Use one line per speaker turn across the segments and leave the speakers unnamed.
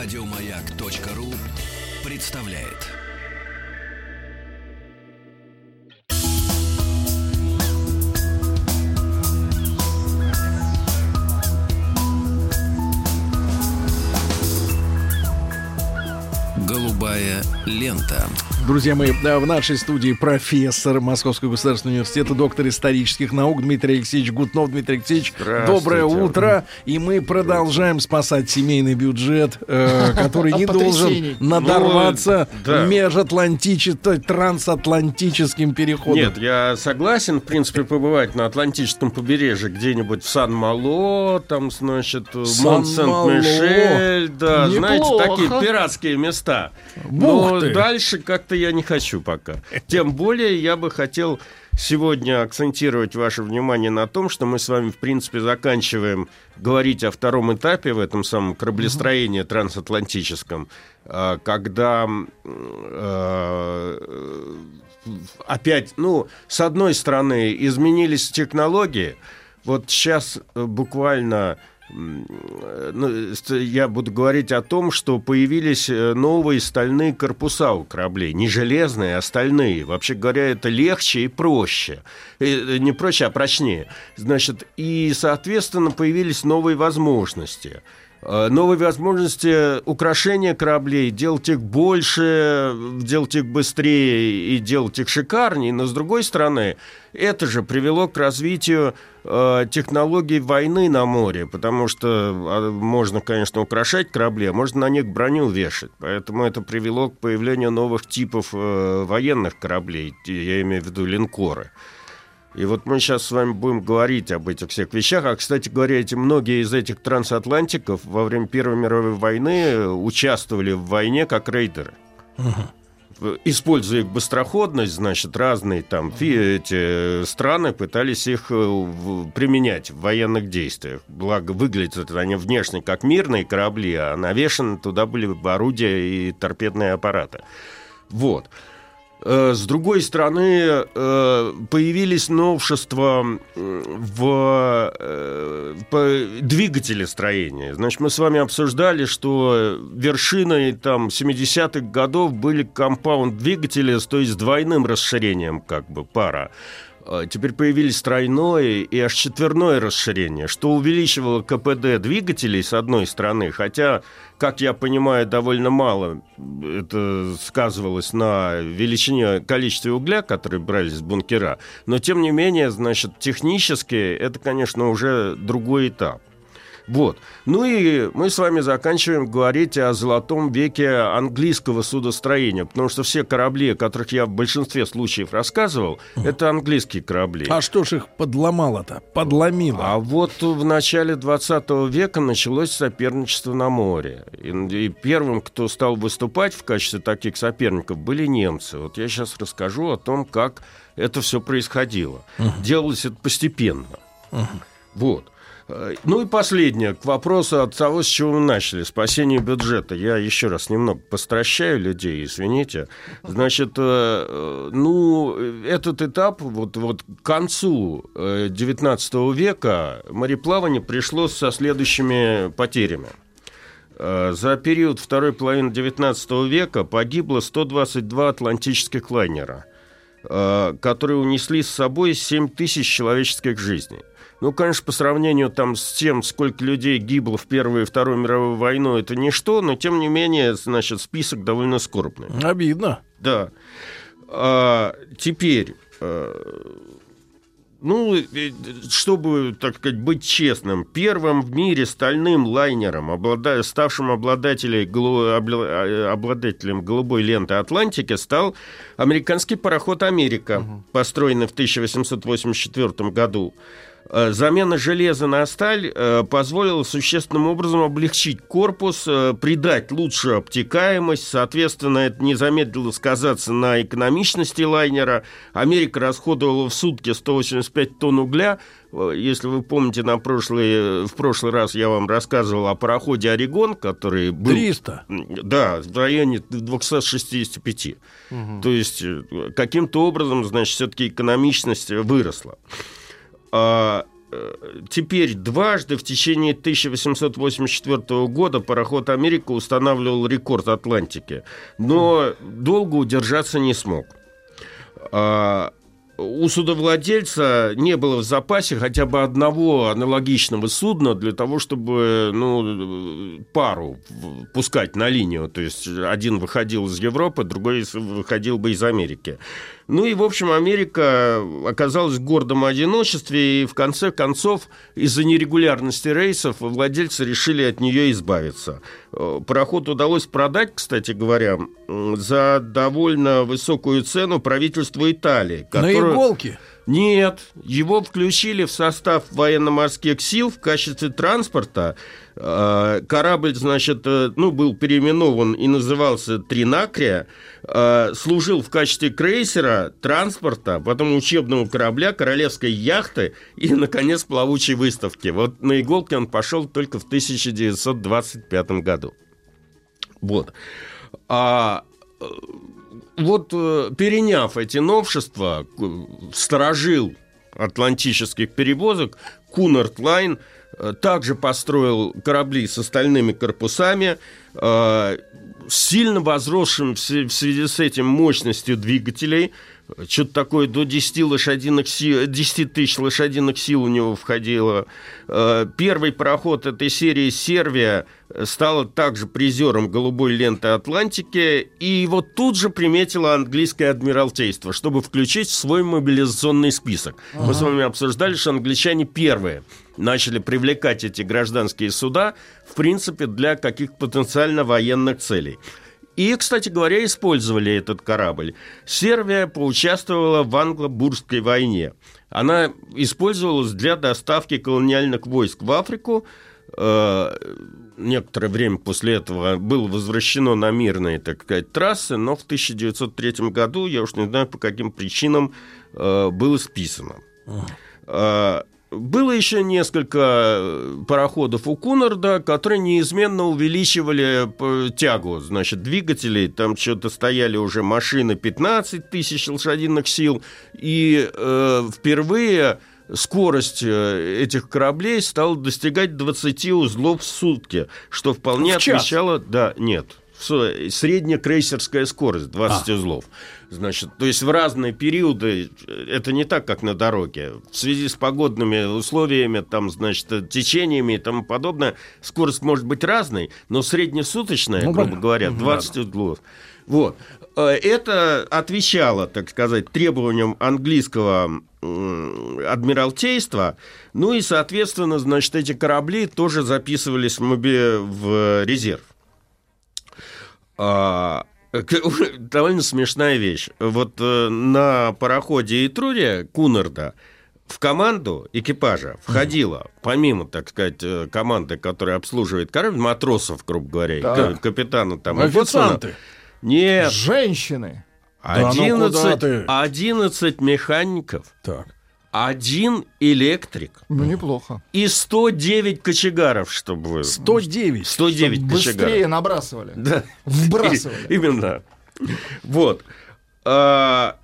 Радиомаяк.ру представляет. Голубая лента.
Друзья мои, в нашей студии профессор Московского государственного университета, доктор исторических наук Дмитрий Алексеевич Гутнов. Дмитрий Алексеевич, доброе утро. И мы продолжаем спасать семейный бюджет, э, который не должен надорваться ну, межатлантическим, трансатлантическим переходом.
Нет, я согласен, в принципе, побывать на Атлантическом побережье где-нибудь в Сан-Мало, там, значит, Мон-Сент-Мишель, да, знаете, такие пиратские места. Но дальше как-то я не хочу пока. Тем более я бы хотел сегодня акцентировать ваше внимание на том, что мы с вами, в принципе, заканчиваем говорить о втором этапе в этом самом кораблестроении трансатлантическом, а, когда а, опять, ну, с одной стороны, изменились технологии. Вот сейчас буквально ну, я буду говорить о том, что появились э, новые стальные корпуса у кораблей. Не железные, а стальные. Вообще говоря, это легче и проще. Э, не проще, а прочнее. Значит, и, соответственно, появились новые возможности. Э, новые возможности украшения кораблей, делать их больше, делать их быстрее и делать их шикарнее. Но, с другой стороны, это же привело к развитию э, технологий войны на море, потому что э, можно, конечно, украшать корабли, а можно на них броню вешать. Поэтому это привело к появлению новых типов э, военных кораблей, я имею в виду линкоры. И вот мы сейчас с вами будем говорить об этих всех вещах. А, кстати говоря, эти, многие из этих трансатлантиков во время Первой мировой войны участвовали в войне как рейдеры. Используя их быстроходность, значит, разные там эти страны пытались их э, применять в военных действиях. Благо, выглядят они внешне как мирные корабли, а навешаны туда были орудия и торпедные аппараты. Вот. Э, с другой стороны, э, появились новшества в э, двигателе строения. Значит, мы с вами обсуждали, что вершиной там 70-х годов были компаунд-двигатели, то есть с двойным расширением как бы пара. А, теперь появились тройное и аж четверное расширение, что увеличивало КПД двигателей с одной стороны, хотя, как я понимаю, довольно мало это сказывалось на величине количества угля, которые брались с бункера, но тем не менее, значит, технически это, конечно, уже другой этап. Вот. Ну и мы с вами заканчиваем говорить о золотом веке английского судостроения, потому что все корабли, о которых я в большинстве случаев рассказывал, это английские корабли.
А что ж их подломало-то? Подломило?
А вот в начале 20 века началось соперничество на море. И, и первым, кто стал выступать в качестве таких соперников, были немцы. Вот я сейчас расскажу о том, как это все происходило. Угу. Делалось это постепенно. Угу. Вот. Э, ну и последнее, к вопросу от того, с чего мы начали, спасение бюджета. Я еще раз немного постращаю людей, извините. Значит, э, э, ну, этот этап, вот, вот к концу XIX века мореплавание пришло со следующими потерями. За период второй половины XIX века погибло 122 атлантических лайнера, которые унесли с собой 7 тысяч человеческих жизней. Ну, конечно, по сравнению там с тем, сколько людей гибло в Первую и Вторую мировую войну, это ничто, но тем не менее, значит, список довольно скорбный.
Обидно.
Да. А, теперь, а, ну, чтобы, так сказать, быть честным, первым в мире стальным лайнером, облада... ставшим обладателем, обладателем голубой ленты Атлантики, стал американский пароход «Америка», угу. построенный в 1884 году. Э, замена железа на сталь э, позволила существенным образом облегчить корпус, э, придать лучшую обтекаемость, соответственно, это не замедлило сказаться на экономичности лайнера. Америка расходовала в сутки 185 тонн угля. Если вы помните, на прошлый, в прошлый раз я вам рассказывал о пароходе «Орегон», который был...
300?
Да, в районе 265. Угу. То есть каким-то образом, значит, все-таки экономичность выросла. А, теперь дважды в течение 1884 года пароход «Америка» устанавливал рекорд Атлантики, но долго удержаться не смог. А, у судовладельца не было в запасе хотя бы одного аналогичного судна для того, чтобы ну, пару пускать на линию. То есть один выходил из Европы, другой выходил бы из Америки. Ну и, в общем, Америка оказалась в гордом одиночестве, и в конце концов из-за нерегулярности рейсов владельцы решили от нее избавиться. Э, пароход удалось продать, кстати говоря, за довольно высокую цену правительству Италии.
Которое... На иголки?
Нет, его включили в состав военно-морских сил в качестве транспорта. Э, корабль, значит, э, ну, был переименован и назывался Тринакрия, э, служил в качестве крейсера, транспорта, потом учебного корабля, королевской яхты и, наконец, плавучей выставки. Вот на иголке он пошел только в 1925 году. Вот. А вот переняв эти новшества, сторожил атлантических перевозок Кунард Лайн – Э, также построил корабли с остальными корпусами, э, сильно возросшим в связи с этим мощностью двигателей. Что-то такое до 10, лошадиных сил, 10 тысяч лошадиных сил у него входило. Э, первый пароход этой серии «Сервия» стала также призером голубой ленты Атлантики, и его тут же приметило английское адмиралтейство, чтобы включить в свой мобилизационный список. Ага. Мы с вами обсуждали, что англичане первые начали привлекать эти гражданские суда, в принципе, для каких-то потенциально военных целей. И, кстати говоря, использовали этот корабль. Сербия поучаствовала в англо-бурской войне. Она использовалась для доставки колониальных войск в Африку, Э, некоторое время после этого было возвращено на мирные, так сказать, трассы, но в 1903 году, я уж не знаю по каким причинам, э, было списано. Было еще несколько пароходов у Кунарда, которые неизменно увеличивали тягу, значит, двигателей. Там что-то стояли уже машины 15 тысяч лошадиных сил. И э, впервые скорость э, этих кораблей стала достигать 20 узлов в сутки, что вполне в отвечало... Да, нет, средняя крейсерская скорость 20 а. узлов. Значит, то есть в разные периоды э, это не так, как на дороге. В связи с погодными условиями, там, значит, течениями и тому подобное, скорость может быть разной, но среднесуточная, ну, грубо говоря, 20 да. узлов. Вот. Э, это отвечало, так сказать, требованиям английского адмиралтейства. Ну и, соответственно, значит, эти корабли тоже записывались в резерв. А, довольно смешная вещь. Вот э, на пароходе Итрурия Кунарда в команду экипажа входила, помимо, так сказать, э, команды, которая обслуживает корабль, матросов, грубо говоря, так. капитана там.
Официанты.
Нет.
Женщины.
11, да, ну 11 механиков.
Так.
Один электрик.
Ну, неплохо.
И 109 кочегаров, чтобы вы...
109?
109 чтобы
кочегаров. Быстрее набрасывали.
Да.
Вбрасывали.
Именно. Вот. А,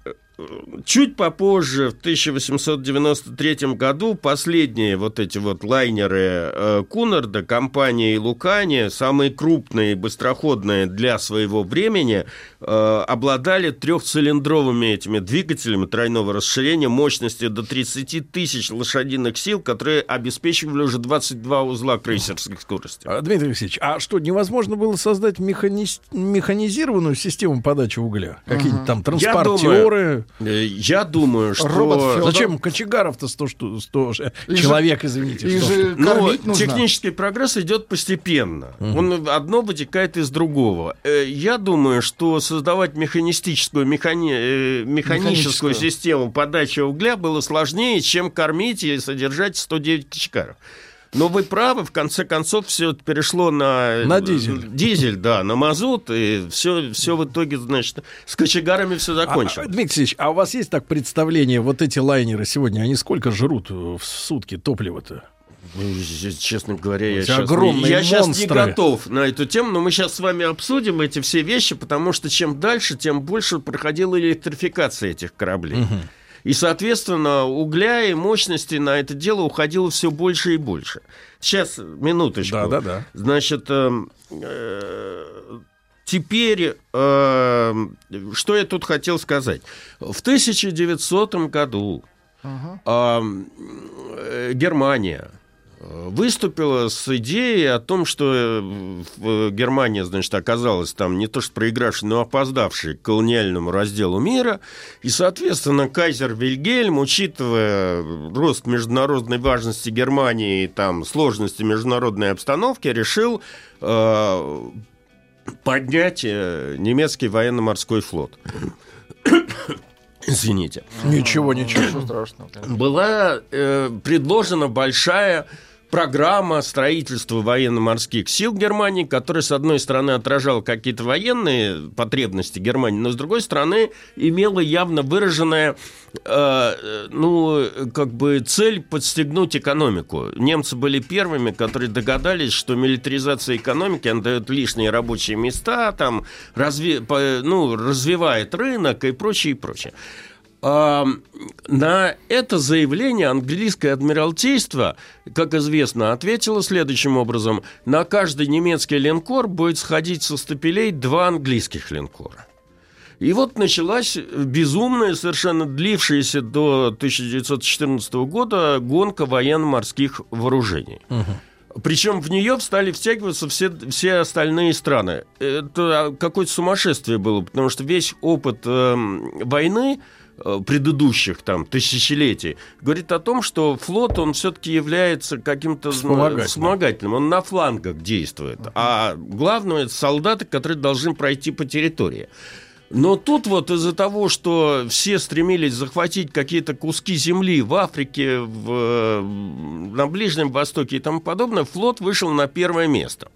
Чуть попозже, в 1893 году, последние вот эти вот лайнеры э, Кунарда, компания Лукани, самые крупные и быстроходные для своего времени, обладали трехцилиндровыми этими двигателями тройного расширения мощностью до 30 тысяч лошадиных сил, которые обеспечивали уже 22 узла крейсерской скорости.
А, Дмитрий Алексеевич, а что, невозможно было создать механи... механизированную систему подачи угля? Какие-нибудь там транспортеры?
Э, я думаю, что... Робот
Зачем кочегаров-то 100, 100, 100 человек, извините?
Их же ну, нужно. технический прогресс идет постепенно. Угу. Он одно вытекает из другого. Э, я думаю, что создавать механистическую, механи... Э, механическую систему подачи угля было сложнее, чем кормить и содержать 109 кочегаров. Но вы правы, в конце концов, все перешло на...
На дизель.
Дизель, да, на мазут, и все, все в итоге, значит, с кочегарами все закончилось. А,
Дмитрий Алексеевич, а у вас есть так представление, вот эти лайнеры сегодня, они сколько жрут в сутки топлива-то?
Ну, честно говоря, я, сейчас, не, я сейчас не готов на эту тему, но мы сейчас с вами обсудим эти все вещи, потому что чем дальше, тем больше проходила электрификация этих кораблей. Угу. И, соответственно, угля и мощности на это дело уходило все больше и больше. Сейчас, минуточку.
Да, да, да.
Значит, э, э, теперь, э, что я тут хотел сказать. В 1900 году э, Германия выступила с идеей о том, что Германия, значит, оказалась там не то что проигравшей, но опоздавшей к колониальному разделу мира. И, соответственно, кайзер Вильгельм, учитывая рост международной важности Германии и там сложности международной обстановки, решил э, поднять э, немецкий военно-морской флот. Извините.
Ничего, ничего страшного.
Была э, предложена большая программа строительства военно-морских сил Германии, которая, с одной стороны, отражала какие-то военные потребности Германии, но, с другой стороны, имела явно выраженная э, ну, как бы цель подстегнуть экономику. Немцы были первыми, которые догадались, что милитаризация экономики, она дает лишние рабочие места, там, разви, ну, развивает рынок и прочее, и прочее на это заявление английское адмиралтейство, как известно, ответило следующим образом. На каждый немецкий линкор будет сходить со стапелей два английских линкора. И вот началась безумная, совершенно длившаяся до 1914 года гонка военно-морских вооружений. Угу. Причем в нее стали втягиваться все, все остальные страны. Это какое-то сумасшествие было, потому что весь опыт э, войны предыдущих там тысячелетий, говорит о том, что флот, он все-таки является каким-то вспомогательным. вспомогательным, он на флангах действует, uh-huh. а главное, это солдаты, которые должны пройти по территории. Но тут вот из-за того, что все стремились захватить какие-то куски земли в Африке, в, на Ближнем Востоке и тому подобное, флот вышел на первое место.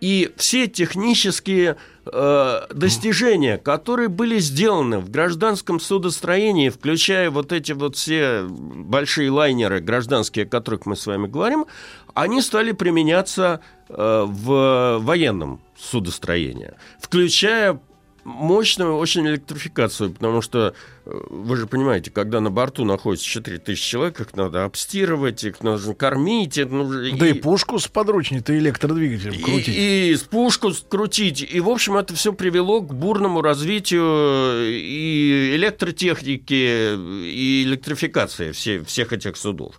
И все технические э, достижения, которые были сделаны в гражданском судостроении, включая вот эти вот все большие лайнеры гражданские, о которых мы с вами говорим, они стали применяться э, в военном судостроении, включая мощную очень электрификацию, потому что э, вы же понимаете, когда на борту находится 4000 человек, их надо обстирывать, их нужно кормить. Это нужно,
да и, и пушку с подручней-то электродвигателем крутить.
И, и пушку крутить. И, в общем, это все привело к бурному развитию и электротехники, и электрификации все, всех этих судов.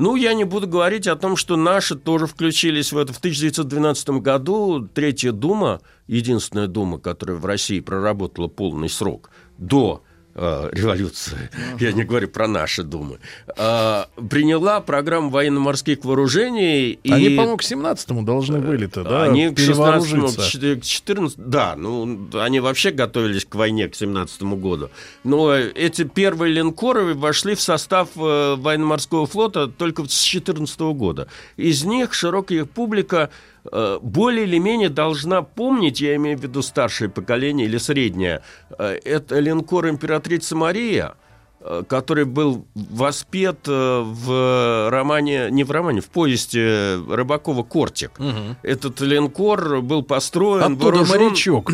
Ну, я не буду говорить о том, что наши тоже включились в это. В 1912 году Третья Дума, единственная Дума, которая в России проработала полный срок до э, революции, я не говорю про наши думы, э, приняла программу военно-морских вооружений.
Они, и... по-моему, к 17-му должны были-то, да,
Они к 16 к 14 да, ну, они вообще готовились к войне к 17 году. Но эти первые линкоры вошли в состав э, военно-морского флота только с 14 года. Из них широкая публика Э, более или менее должна помнить, я имею в виду старшее поколение или среднее, э, это линкор императрица Мария, э, который был воспет в романе, не в романе, в повести Рыбакова «Кортик». Угу. Этот линкор был построен...
Оттуда вооружен... морячок.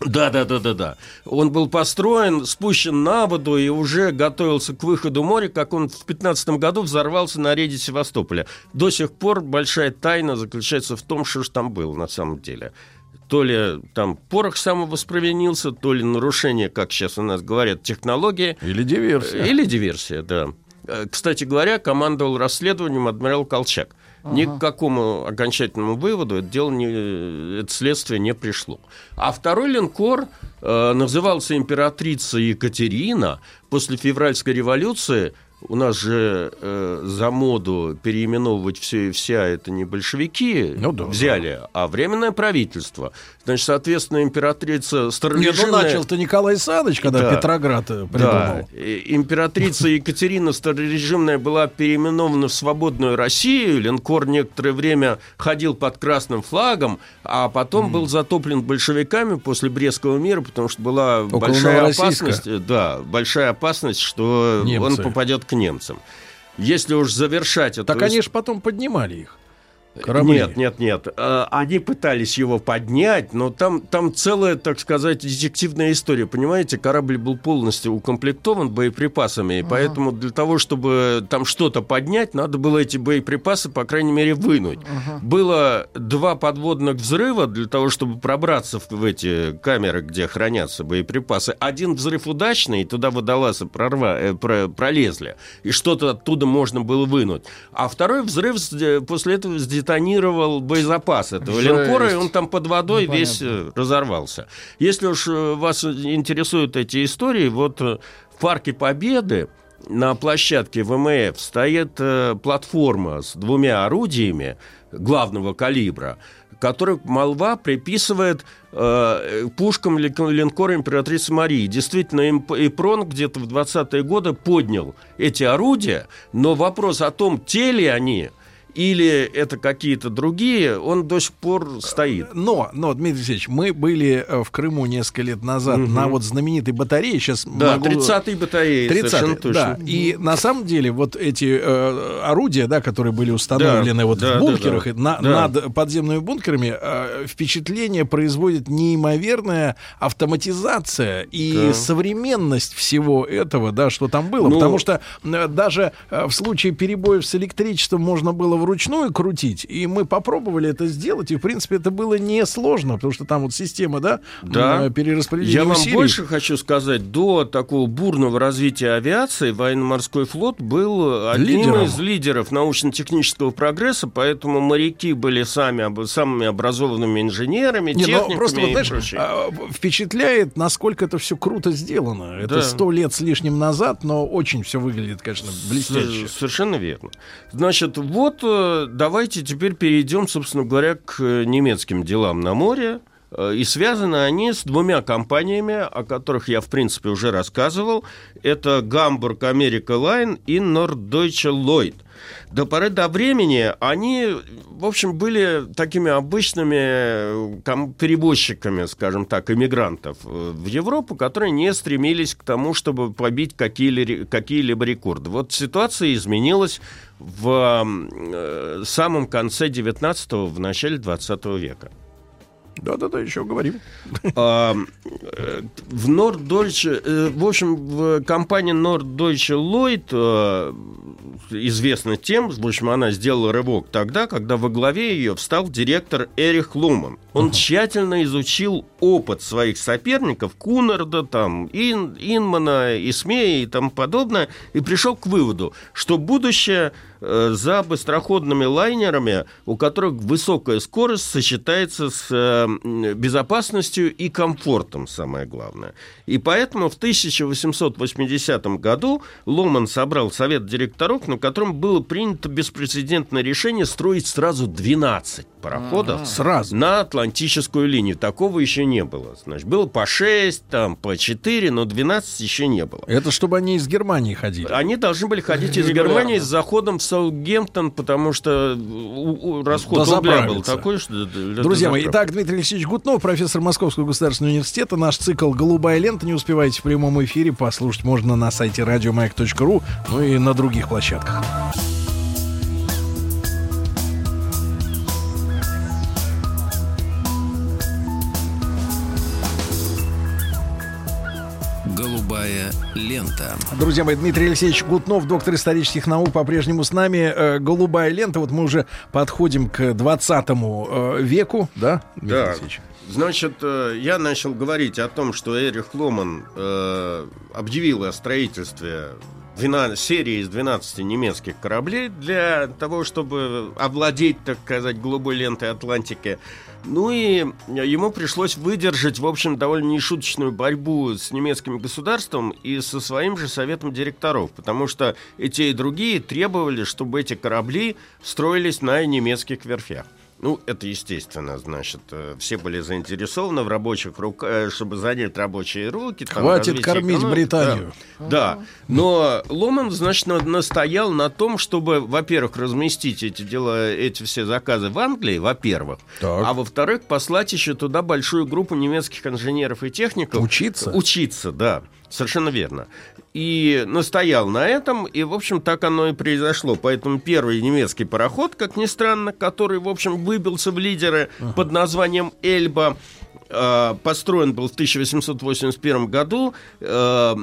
Да, да, да, да, да. Он был построен, спущен на воду и уже готовился к выходу в море, как он в 15 году взорвался на рейде Севастополя. До сих пор большая тайна заключается в том, что же там было на самом деле. То ли там порох самовоспровинился, то ли нарушение, как сейчас у нас говорят, технологии.
Или диверсия.
Или диверсия, да. Э, кстати говоря, командовал расследованием адмирал Колчак. Ага. Ни к какому окончательному выводу это дело не, это следствие не пришло. А второй линкор э, назывался императрица Екатерина. После февральской революции у нас же э, за моду переименовывать все и вся это не большевики ну, да, взяли, да. а временное правительство. Значит, соответственно, императрица
старорежимная... Нет, ну начал-то Николай Саныч, когда да, Петроград э, придумал. Да.
Императрица Екатерина старорежимная была переименована в свободную Россию. Линкор некоторое время ходил под красным флагом, а потом mm. был затоплен большевиками после Брестского мира, потому что была Около большая опасность, да, большая опасность, что Немцы. он попадет к немцам. Если уж завершать это...
Так они же потом поднимали их. Корабли?
Нет, нет, нет. А, Они пытались его поднять, но там, там целая, так сказать, детективная история. Понимаете, корабль был полностью укомплектован боеприпасами, и поэтому для того, чтобы там что-то поднять, надо было эти боеприпасы, по крайней мере, вынуть. Было два подводных взрыва для того, чтобы пробраться в, эти камеры, где хранятся боеприпасы. Один взрыв удачный, и туда водолазы прорва, э, про- пролезли, и что-то оттуда можно было вынуть. А второй взрыв с- э, после этого сдетонировал боезапас этого
Жесть.
линкора, и он там под водой
Ну,
весь
понятно.
э, разорвался. Если уж э, вас интересуют эти истории, вот э, в Парке Победы на площадке ВМФ стоит платформа с двумя орудиями главного калибра, которых молва приписывает э, пушкам ли- линкора императрицы Марии. Действительно, Ипрон где-то в 20-е годы поднял эти орудия, но вопрос о том, те ли они или это какие-то другие, он до сих пор стоит.
Но, но, Дмитрий Алексеевич, мы были э, в Крыму несколько лет назад
Мгм.
на вот знаменитой батарее. Сейчас
Да,
могу...
30-й батареи,
30
совершенно
да.
точно.
И на самом деле вот эти э, орудия, да, которые были установлены
Да,
вот
да,
в
да,
бункерах
да.
и на-
Да.
над подземными бункерами, э, впечатление производит неимоверная автоматизация и
Да.
современность всего этого, да, что там было.
Ну-
Потому что э, даже э, в случае перебоев с электричеством можно было вручную крутить, и мы попробовали это сделать, и в принципе это было несложно, потому что там вот система, да,
Да.
перераспределения
Я вам
усилий.
больше хочу сказать, до такого бурного развития авиации военно-морской флот был одним
Лидером.
из лидеров научно-технического прогресса, поэтому моряки были сами, самыми образованными инженерами,
Не,
техниками
ну просто вот, знаешь,
прочее.
а, впечатляет, насколько это все круто сделано. Это
Да.
сто лет с лишним назад, но очень все выглядит, конечно, блестяще.
С- Совершенно верно. Значит, вот э, давайте теперь перейдем, собственно говоря, к немецким делам на море. Э, И связаны они с двумя компаниями, о которых я, в принципе, уже рассказывал. Это Гамбург Америка Лайн и Norddeutsche Lloyd. До поры до времени они, в общем, были такими обычными э, перевозчиками, скажем так, иммигрантов э, в Европу, которые не стремились к тому, чтобы побить какие-ли- какие-либо рекорды. Вот ситуация изменилась в самом конце 19-го, в начале 20 века.
Да-да-да, еще говорим.
А, В Norddeutsche, э, в общем, в компании Norddeutsche Lloyd э, известна тем, в общем, она сделала рывок тогда, когда во главе ее встал директор Эрих Луман. Он тщательно изучил опыт своих соперников, Кунарда, там, Ин, Инмана, Исмея и тому подобное, и пришел к выводу, что будущее за быстроходными лайнерами, у которых высокая скорость сочетается с э, безопасностью и комфортом, самое главное. И поэтому в 1880 году Ломан собрал совет директоров, на котором было принято беспрецедентное решение строить сразу 12 пароходов
Сразу.
на Атлантическую линию. Такого еще не было. Значит, было по 6, там, по 4, но 12 еще не было.
Это чтобы они из Германии ходили.
Они должны были ходить из. Германии с заходом в Саутгемптон, потому что расход рубля был такой, что...
Друзья мои, итак, Дмитрий Алексеевич Гутнов, профессор Московского государственного университета. Наш цикл «Голубая лента». Не успеваете в прямом эфире. Послушать можно на сайте радиомаяк.ру, ну и на других площадках.
Голубая лента.
Друзья мои, Дмитрий Алексеевич Гутнов, доктор исторических наук, по-прежнему с нами. Э, Голубая лента. Вот мы уже подходим к 20 э, веку, да, Дмитрий
Да.
Алексеевич?
Значит, э, я начал говорить о том, что Эрих Ломан э, объявил о строительстве 12 серии из 12 немецких кораблей для того, чтобы овладеть, так сказать, голубой лентой Атлантики. Ну и ему пришлось выдержать, в общем, довольно нешуточную борьбу с немецким государством и со своим же советом директоров, потому что и те, и другие требовали, чтобы эти корабли строились на немецких верфях. Ну, это естественно, значит, э, все были заинтересованы в рабочих руках, чтобы занять рабочие руки. там,
Хватит кормить
экономики,
Британию.
Да, да. но Ломан, значит, на- настоял на том, чтобы, во-первых, разместить эти дела, эти все заказы в Англии, во-первых, а во-вторых, послать еще туда большую группу немецких инженеров и техников.
Учиться?
Учиться, да. Совершенно верно. И настоял на этом, и, в общем, так оно и произошло. Поэтому первый немецкий пароход, как ни странно, который, в общем, выбился в лидеры uh-huh. под названием «Эльба», построен был в 1881 году, э,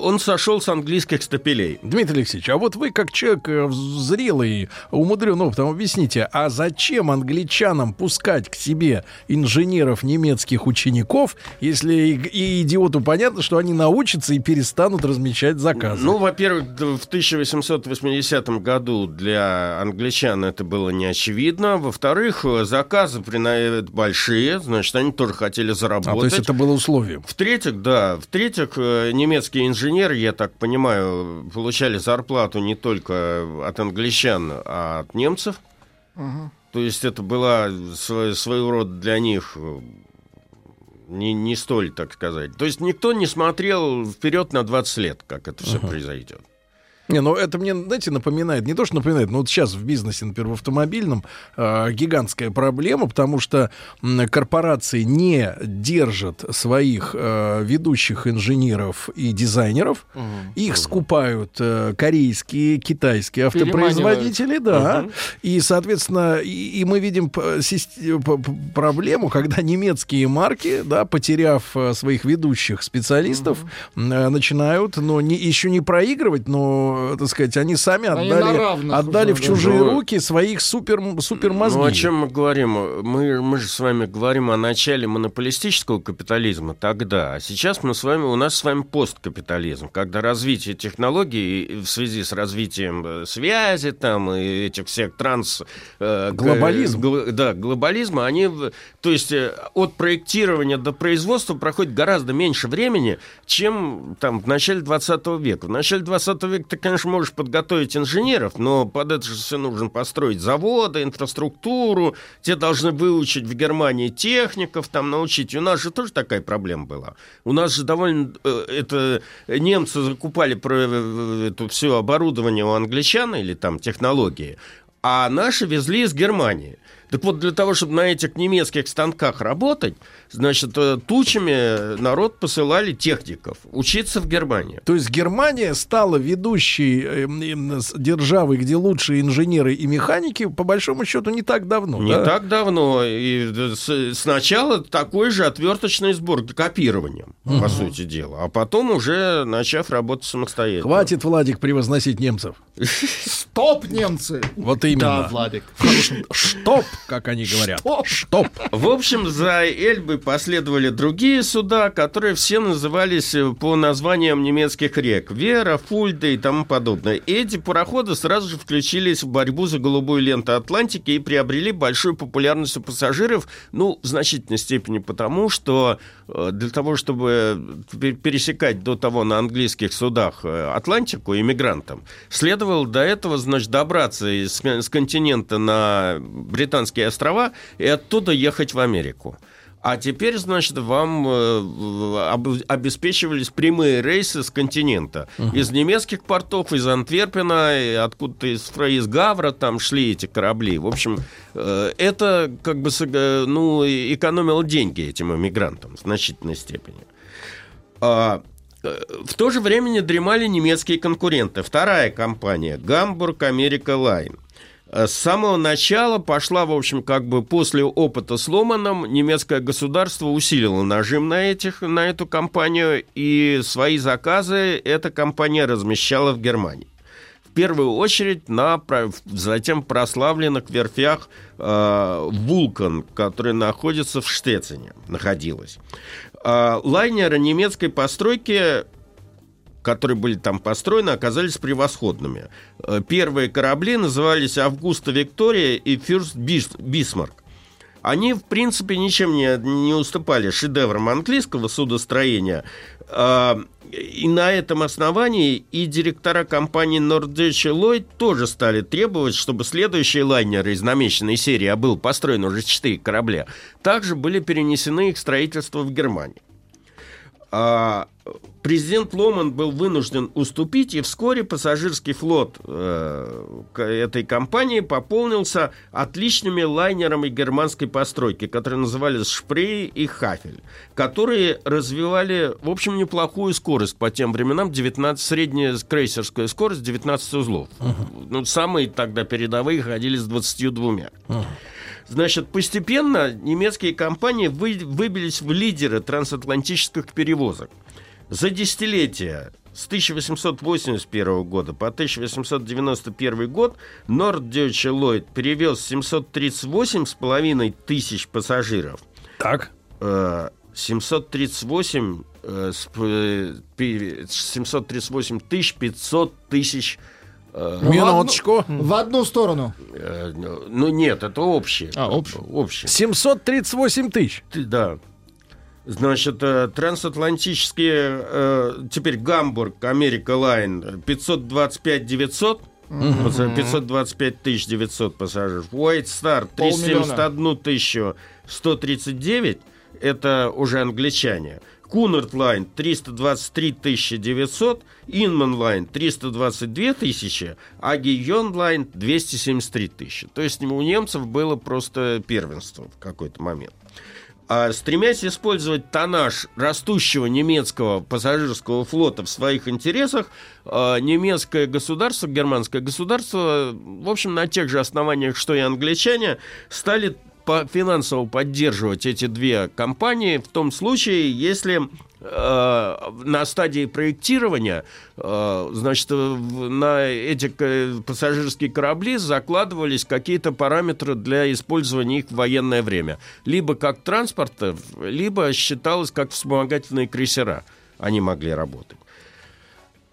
он сошел с английских стапелей.
Дмитрий Алексеевич, а вот вы как человек э, зрелый, умудренный опытом, объясните, а зачем англичанам пускать к себе инженеров немецких учеников, если и идиоту понятно, что они научатся и перестанут размещать заказы?
Ну, во-первых, в 1880 году для англичан это было не очевидно. Во-вторых, заказы большие, значит, они тоже хотели заработать. А, то
есть это было условием?
В-третьих, да. В-третьих, э, немецкие инженеры, я так понимаю, получали зарплату не только от англичан, а от немцев. Угу. То есть это была своего рода для них э, не, не столь, так сказать. То есть никто не смотрел вперед на 20 лет, как это все произойдет.
Не, ну это мне, знаете, напоминает, не то, что напоминает, но вот сейчас в бизнесе, например, в автомобильном э, гигантская проблема, потому что э, корпорации не держат своих э, ведущих инженеров и дизайнеров, угу. их скупают э, корейские, китайские автопроизводители, да, угу. и, соответственно, и, и мы видим проблему, когда немецкие марки, да, потеряв э, своих ведущих специалистов, угу. э, начинают, но не, еще не проигрывать, но Э, так сказать, они сами они отдали, отдали в чужие да. руки своих супер, супер мозги.
Ну, о чем мы говорим? Мы, мы же с вами говорим о начале монополистического капитализма тогда, а сейчас мы с вами, у нас с вами посткапитализм, когда развитие технологий в связи с развитием э, связи там и этих всех транс...
Э, Глобализм.
Гл, да, глобализма, они, то есть от проектирования до производства проходит гораздо меньше времени, чем там в начале 20 века. В начале 20 века ты, конечно, можешь подготовить инженеров, но под это же все нужно построить заводы, инфраструктуру. Те должны выучить в Германии техников, там научить. У нас же тоже такая проблема была. У нас же довольно... Э, это немцы закупали про э, это все оборудование у англичан или там технологии, а наши везли из Германии. Так вот, для того, чтобы на этих немецких станках работать, значит, э, тучами народ посылали техников учиться в Германии.
То есть Германия стала ведущей э, державой, где лучшие инженеры и механики, по большому счету, не так давно.
Не да? так давно. И э, сначала такой же отверточный сбор копированием, угу. по сути дела. А потом уже начав работать самостоятельно.
Хватит, Владик, превозносить немцев.
Стоп, немцы!
Вот именно.
Да, Владик.
Стоп, как они говорят.
Стоп. В общем, за Эльбы последовали другие суда, которые все назывались э, по названиям немецких рек. Вера, Фульда и тому подобное. И эти пароходы сразу же включились в борьбу за голубую ленту Атлантики и приобрели большую популярность у пассажиров, ну, в значительной степени потому, что э, для того, чтобы пересекать до того на английских судах э, Атлантику иммигрантам, следовало до этого, значит, добраться с континента на британские острова и оттуда ехать в Америку. А теперь, значит, вам э, обеспечивались прямые рейсы с континента. Uh-huh. Из немецких портов, из Антверпена, откуда-то из, из Гавра там шли эти корабли. В общем, э, это как бы ну, экономило деньги этим иммигрантам в значительной степени. А, э, в то же время не дремали немецкие конкуренты. Вторая компания – Гамбург Америка Лайн. С самого начала пошла, в общем, как бы после опыта с Ломаном, немецкое государство усилило нажим на, этих, на эту компанию, и свои заказы эта компания размещала в Германии. В первую очередь на затем прославленных верфях э, «Вулкан», который находится в Штецине, находилась. Э, лайнеры немецкой постройки которые были там построены, оказались превосходными. Э, первые корабли назывались «Августа Виктория» и «Фюрст Бисмарк». Они, в принципе, ничем не, не уступали шедеврам английского судостроения. А, и на этом основании и директора компании Norddeutsche Lloyd тоже стали требовать, чтобы следующие лайнеры из намеченной серии, а был построен уже четыре корабля, также были перенесены их строительство в Германию. А президент Ломан был вынужден уступить, и вскоре пассажирский флот э, этой компании пополнился отличными лайнерами германской постройки, которые назывались Шпрей и Хафель, которые развивали, в общем, неплохую скорость по тем временам, 19, средняя крейсерская скорость 19 узлов. Uh-huh. Ну, самые тогда передовые ходили с 22. Uh-huh. Значит, постепенно немецкие компании вы, выбились в лидеры трансатлантических перевозок. За десятилетия с 1881 года по 1891 год Norddeutsche Lloyd перевез 738,5 тысяч пассажиров.
Так.
738, 738 тысяч 500 тысяч
Э, Минуточку.
В одну, в одну сторону.
Э, ну нет, это общее.
А, общее.
общее.
738 тысяч.
Да. Значит, э, трансатлантические, теперь Гамбург, Америка Лайн, 525 900, угу. 525 тысяч 900 пассажиров. White Star 371 тысячу 139, это уже англичане. Кунард Лайн 323 900, Инман Лайн 322 тысячи, а Гийон Лайн 273 тысячи. То есть у немцев было просто первенство в какой-то момент. А стремясь использовать тонаж растущего немецкого пассажирского флота в своих интересах, а, немецкое государство, германское государство, в общем, на тех же основаниях, что и англичане, стали по финансово поддерживать эти две компании в том случае, если э, на стадии проектирования, э, значит, на эти пассажирские корабли закладывались какие-то параметры для использования их в военное время. Либо как транспорта, либо считалось как вспомогательные крейсера они могли работать.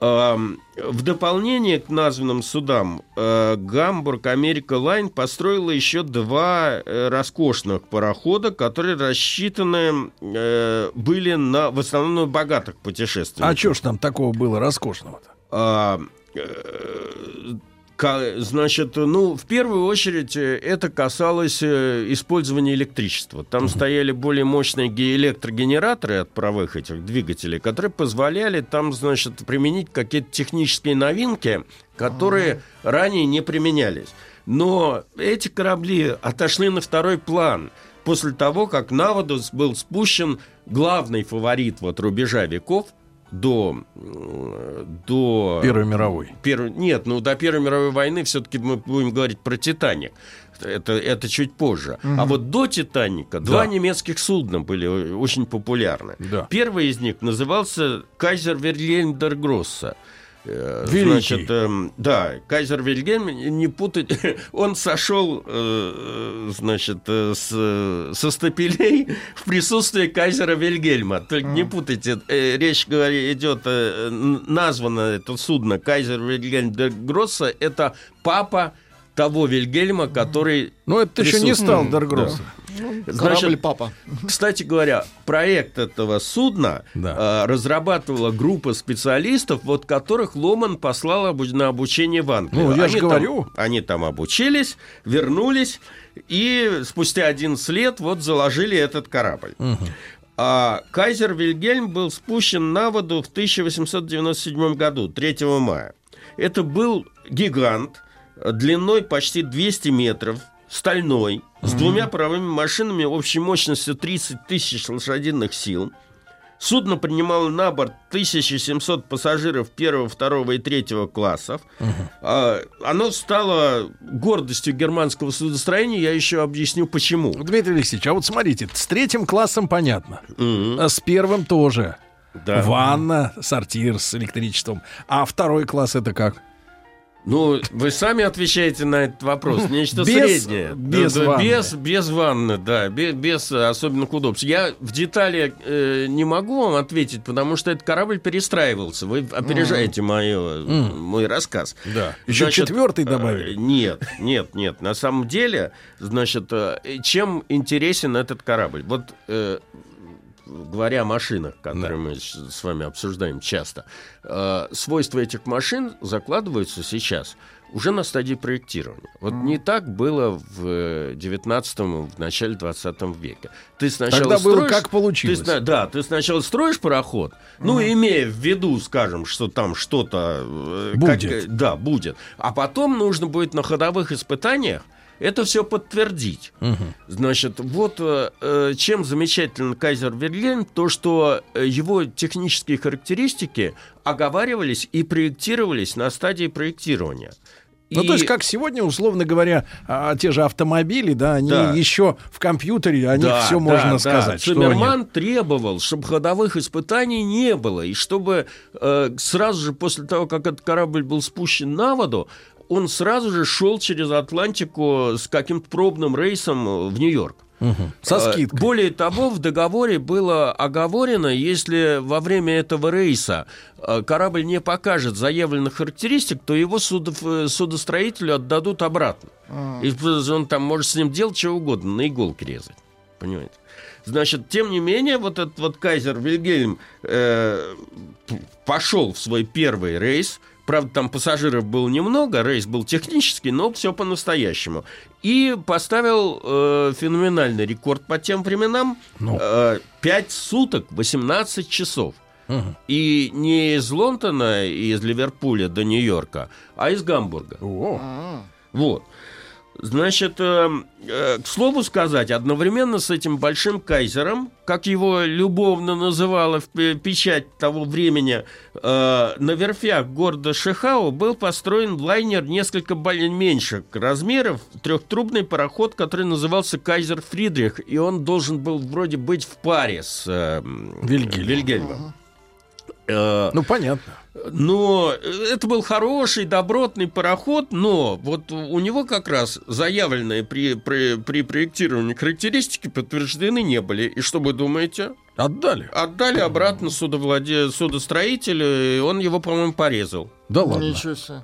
В дополнение к названным судам, э, Гамбург Америка Лайн построила еще два э, роскошных парохода, которые рассчитаны э, были на, в основном богатых путешественников.
А что ж там такого было роскошного-то?
Значит, ну, в первую очередь э, это касалось э, использования электричества. Там стояли более мощные электрогенераторы от правых этих двигателей, которые позволяли там, значит, применить какие-то технические новинки, которые ранее не применялись. Но эти корабли отошли на второй план после того, как на воду был спущен главный фаворит вот рубежа веков – до,
до Первой мировой.
Перв... Нет, ну до Первой мировой войны все-таки мы будем говорить про Титаник. Это, это чуть позже. Угу. А вот до Титаника да. два немецких судна были очень популярны. Да. Первый из них назывался Кайзер Вильгельм дер Гросса.
Э, Великий.
Значит, э, да, Кайзер Вильгельм, не путать, он сошел, э, значит, э, с, со стапелей в присутствии Кайзера Вильгельма. Только mm. не путайте, э, речь говорит, идет, э, названо это судно Кайзер Вильгельм де Гросса, это папа того Вильгельма, который...
Ну, это еще не стал Дергросса.
Да. Ну, Значит, папа.
Кстати говоря, проект этого судна да. э, разрабатывала группа специалистов, вот которых Ломан послал на обучение в Англию.
Ну, я же говорю.
Там, они там обучились, вернулись, и спустя 11 лет вот заложили этот корабль. Угу. А Кайзер Вильгельм был спущен на воду в 1897 году, 3 мая. Это был гигант, длиной почти 200 метров, стальной, mm-hmm. с двумя паровыми машинами общей мощностью 30 тысяч лошадиных сил. Судно принимало на борт 1700 пассажиров первого, второго и третьего классов. Uh-huh. Оно стало гордостью германского судостроения. Я еще объясню, почему.
Дмитрий Алексеевич, а вот смотрите, с третьим классом понятно. Uh-huh. А с первым тоже. Да. Ванна, сортир с электричеством. А второй класс это как?
Ну, вы сами отвечаете на этот вопрос. Нечто без, среднее.
Без
да,
ванны.
Без, без ванны, да, без, без особенных удобств. Я в детали э, не могу вам ответить, потому что этот корабль перестраивался. Вы опережаете mm. мое, mm. мой рассказ.
Да. Еще значит, четвертый добавили.
Э, нет, нет, нет. На самом деле, значит, э, чем интересен этот корабль? Вот э, говоря о машинах, которые да. мы с вами обсуждаем часто, э, свойства этих машин закладываются сейчас уже на стадии проектирования. Вот не так было в 19 в начале 20 века.
Ты сначала Тогда строишь, было как получилось.
Ты, да, ты сначала строишь пароход, mm. ну, имея в виду, скажем, что там что-то...
Э, будет.
Как, да, будет. А потом нужно будет на ходовых испытаниях это все подтвердить. Угу. Значит, вот э, э чем замечателен Кайзер Вильгельм, то, что э, его технические характеристики оговаривались и проектировались на стадии проектирования.
Ну, и... то есть, как сегодня, условно говоря, а, те же автомобили, да, они да. еще в компьютере, о них да, все да, можно да. сказать.
Циммерман они... требовал, чтобы ходовых испытаний не было, и чтобы э, сразу же после того, как этот корабль был спущен на воду, он сразу же шел через Атлантику с каким-то пробным рейсом в Нью-Йорк.
Угу. Со э, скидкой.
Более того, в договоре было оговорено, если во время этого рейса э, корабль не покажет заявленных характеристик, то его судов, э, судостроителю отдадут обратно. А. И он там может с ним делать что угодно, на иголке резать. Понимаете? Значит, тем не менее, вот этот вот Кайзер Вильгельм э, пошел в свой первый рейс – Правда, там пассажиров было немного, рейс был технический, но все по-настоящему. И поставил э, феноменальный рекорд по тем временам. Ну. Э, 5 суток, 18 часов. Угу. И не из Лондона и из Ливерпуля до Нью-Йорка, а из Гамбурга. О. Вот. Значит, э, э, к слову сказать, одновременно с этим большим кайзером, как его любовно называла в печать того времени, э, на верфях города Шихау был построен лайнер несколько меньше размеров, трехтрубный пароход, который назывался Кайзер Фридрих, и он должен был вроде быть в паре с э, Вильгельмом. Вильгельмом.
Э, ну, понятно.
Но это был хороший, добротный пароход, но вот у него как раз заявленные при, при, при проектировании характеристики подтверждены не были. И что вы думаете?
Отдали.
Отдали обратно судовладе... судостроителю, и он его, по-моему, порезал.
Да ладно.
Ничего себе.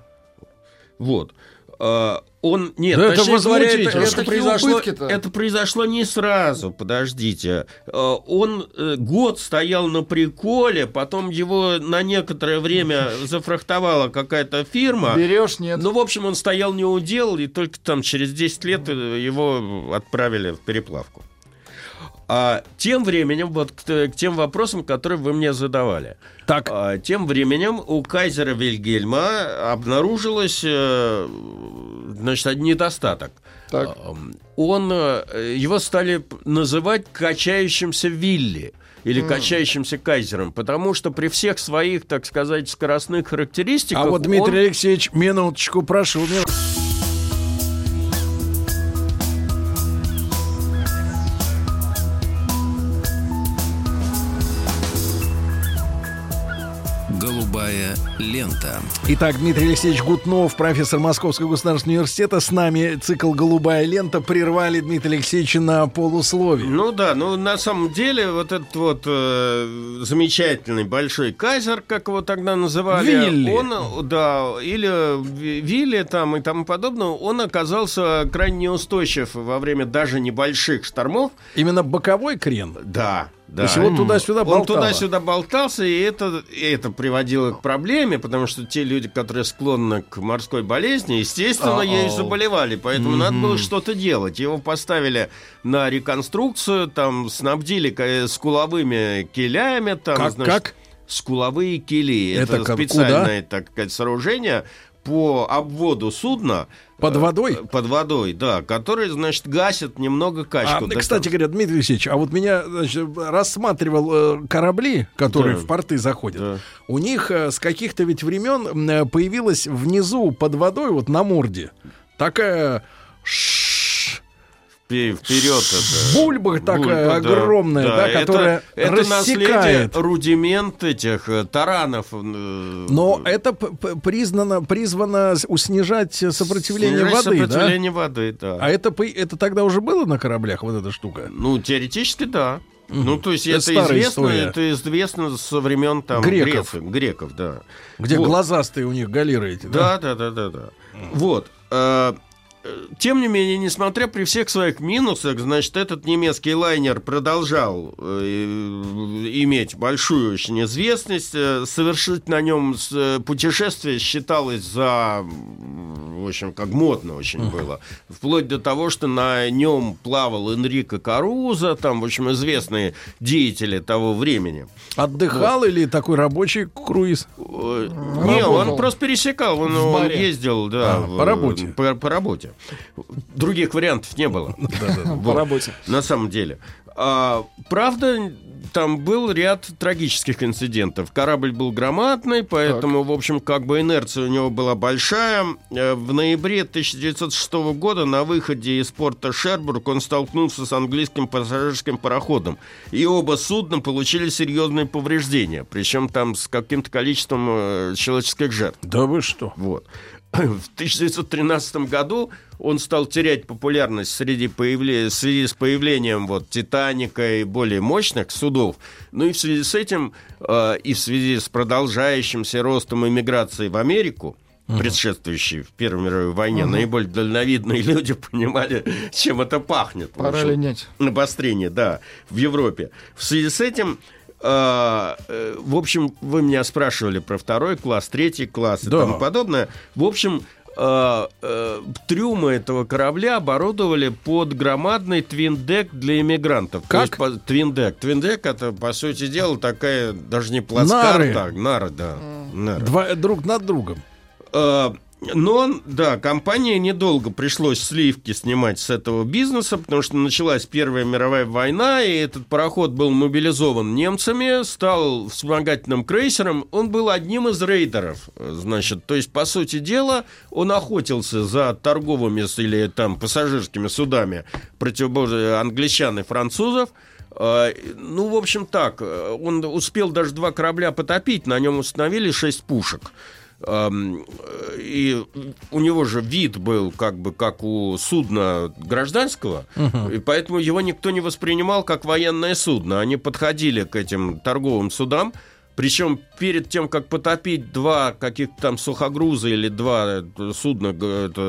Вот. А, он нет,
да это говоря, это,
это, произошло, это произошло не сразу. Подождите, а, он э, год стоял на приколе, потом его на некоторое время зафрахтовала какая-то фирма.
Берешь нет.
Ну, в общем, он стоял не удел, и только там через 10 лет э, его отправили в переплавку. А тем временем, вот к, к тем вопросам, которые вы мне задавали. Так. А, тем временем у Кайзера Вильгельма обнаружилось, э, значит, недостаток. Так. А, он, э, его стали называть качающимся Вилли или mm. качающимся кайзером, потому что при всех своих, так сказать, скоростных характеристиках...
А вот, Дмитрий он... Алексеевич, минуточку, прошу. Минуточку.
Лента.
Итак, Дмитрий Алексеевич Гутнов, профессор Московского государственного университета. С нами цикл «Голубая лента». Прервали Дмитрия Алексеевича на полусловие.
Ну да, ну на самом деле вот этот вот э, замечательный большой кайзер, как его тогда называли.
Вилли.
Он, да, или Вилли там и тому подобное, он оказался крайне неустойчив во время даже небольших штормов.
Именно боковой крен?
Да,
да. Есть он туда-сюда
болтался. Он туда-сюда болтался, и это, и это приводило к проблеме, потому что те люди, которые склонны к морской болезни, естественно, ею заболевали. Поэтому mm-hmm. надо было что-то делать. Его поставили на реконструкцию, там снабдили скуловыми килями. Там,
как? Значит, как?
Скуловые кили. Это, это специальное, куда? так сказать, сооружение по обводу судна
под э, водой?
Под водой, да, который, значит, гасит немного качку.
А, кстати говоря, Дмитрий Алексеевич, а вот меня значит, рассматривал э, корабли, которые да. в порты заходят. Да. У них э, с каких-то ведь времен появилась внизу под водой, вот на морде, такая
вперед это.
Бульба такая Бульба, огромная, да, да, которая это, это рассекает.
рудимент этих э, таранов. Э,
Но это признано, призвано снижать сопротивление
снижать
воды,
сопротивление да? воды, да.
А это, это тогда уже было на кораблях, вот эта штука?
Ну, теоретически, да. Угу. Ну, то есть это, это известно, история. это известно со времен там
греков,
греков, греков да.
Где вот. глазастые у них галеры эти,
да? Да, да, да, да, да. Вот. Тем не менее, несмотря при всех своих минусах, значит, этот немецкий лайнер продолжал э, иметь большую очень известность. Э, совершить на нем э, путешествие считалось за общем, как модно очень uh-huh. было. Вплоть до того, что на нем плавал Энрико Каруза, там, в общем, известные деятели того времени.
Отдыхал вот. или такой рабочий круиз?
Э, не, он просто пересекал, он, он ездил, да. А,
в, по работе.
По, по работе. Других вариантов не было.
По работе.
На самом деле. А, правда, там был ряд трагических инцидентов. Корабль был громадный, поэтому, так. в общем, как бы инерция у него была большая. Э, в ноябре 1906 года на выходе из порта Шербург он столкнулся с английским пассажирским пароходом. И оба судна получили серьезные повреждения. Причем там с каким-то количеством э, человеческих жертв.
Да вы что?
Вот. В 1913 году он стал терять популярность среди появле... в связи с появлением вот, «Титаника» и более мощных судов. Ну и в связи с этим, э, и в связи с продолжающимся ростом иммиграции в Америку, uh-huh. в Первой мировой войне, uh-huh. наиболее дальновидные люди понимали, чем это пахнет.
Пора линять.
Обострение, да, в Европе. В связи с этим в общем, вы меня спрашивали про второй класс, третий класс и да. тому подобное. В общем, э, э, трюмы этого корабля оборудовали под громадный твиндек для иммигрантов.
Как?
То есть, твиндек. Твиндек это, по сути дела, такая даже не плацкарта. Нары. Нары, да.
Нары. Два, друг над другом.
Но, да, компании недолго пришлось сливки снимать с этого бизнеса, потому что началась Первая мировая война, и этот пароход был мобилизован немцами, стал вспомогательным крейсером. Он был одним из рейдеров, значит, то есть, по сути дела, он охотился за торговыми или там пассажирскими судами противоборства англичан и французов, а, ну, в общем, так, он успел даже два корабля потопить, на нем установили шесть пушек и у него же вид был как бы как у судна гражданского, угу. и поэтому его никто не воспринимал как военное судно. Они подходили к этим торговым судам, причем перед тем, как потопить два каких-то там сухогруза или два судна это,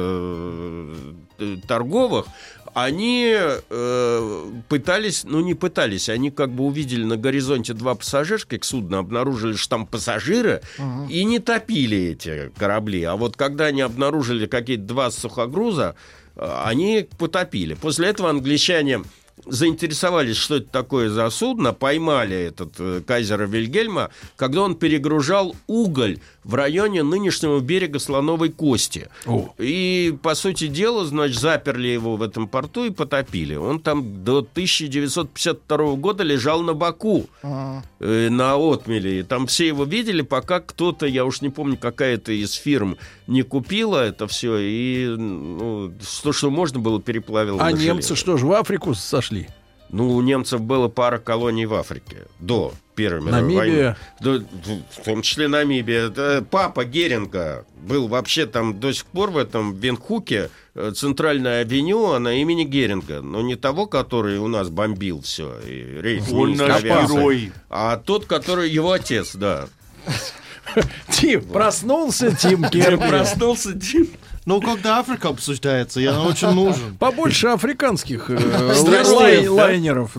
э, торговых, они э, пытались, ну не пытались, они как бы увидели на горизонте два пассажирских судна, обнаружили, что там пассажиры, угу. и не топили эти корабли. А вот когда они обнаружили какие-то два сухогруза, э, они потопили. После этого англичане заинтересовались, что это такое за судно, поймали этот э, Кайзера Вильгельма, когда он перегружал уголь в районе нынешнего берега Слоновой Кости. О. И, по сути дела, значит, заперли его в этом порту и потопили. Он там до 1952 года лежал на боку, а. э, на отмеле. И там все его видели, пока кто-то, я уж не помню, какая-то из фирм не купила это все, и ну, то, что можно было, переплавило.
А немцы что ж, в Африку сошли?
Ну, у немцев было пара колоний в Африке до Первой мировой
Намибия.
войны. В том числе Намибия. Папа Геринга был вообще там до сих пор в этом Венхуке э, центральная авеню, она имени Геринга. Но не того, который у нас бомбил все. И рейс
Он наш герой.
А тот, который его отец, да.
Тим, проснулся Тим Керби.
Проснулся Тим.
Ну, когда Африка обсуждается, я очень нужен.
Побольше африканских э, лайнеров.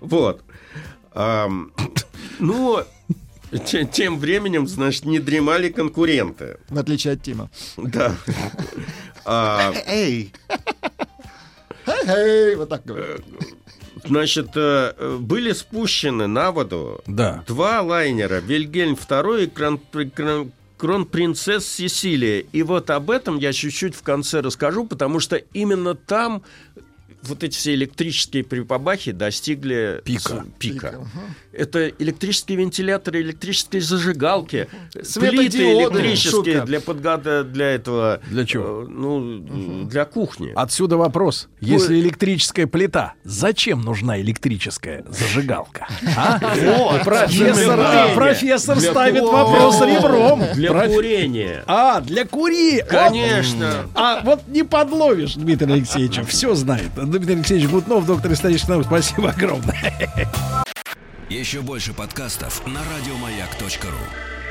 Вот. Ну, тем временем, значит, не дремали конкуренты.
В отличие от Тима.
Да.
А, Эй! Эй, вот так говорят.
Значит, э, были спущены на воду
да.
два лайнера Вильгельм II и Кран, Кран, Кронпринцесс Сесилия. И вот об этом я чуть-чуть в конце расскажу, потому что именно там вот эти все электрические припабахи достигли
пика.
пика. пика. Это электрические вентиляторы, электрические зажигалки, плиты электрические шутка. для подгада для этого.
Для чего?
Э, ну, угу. для кухни.
Отсюда вопрос. Если электрическая плита, зачем нужна электрическая зажигалка? А? Профессор, профессор ставит вопрос ребром.
Для курения.
А, для курения.
Конечно.
А вот не подловишь Дмитрия Алексеевича, все знает. Дмитрий Алексеевич Гутнов, доктор исторических наук, спасибо огромное.
Еще больше подкастов на радиомаяк.ру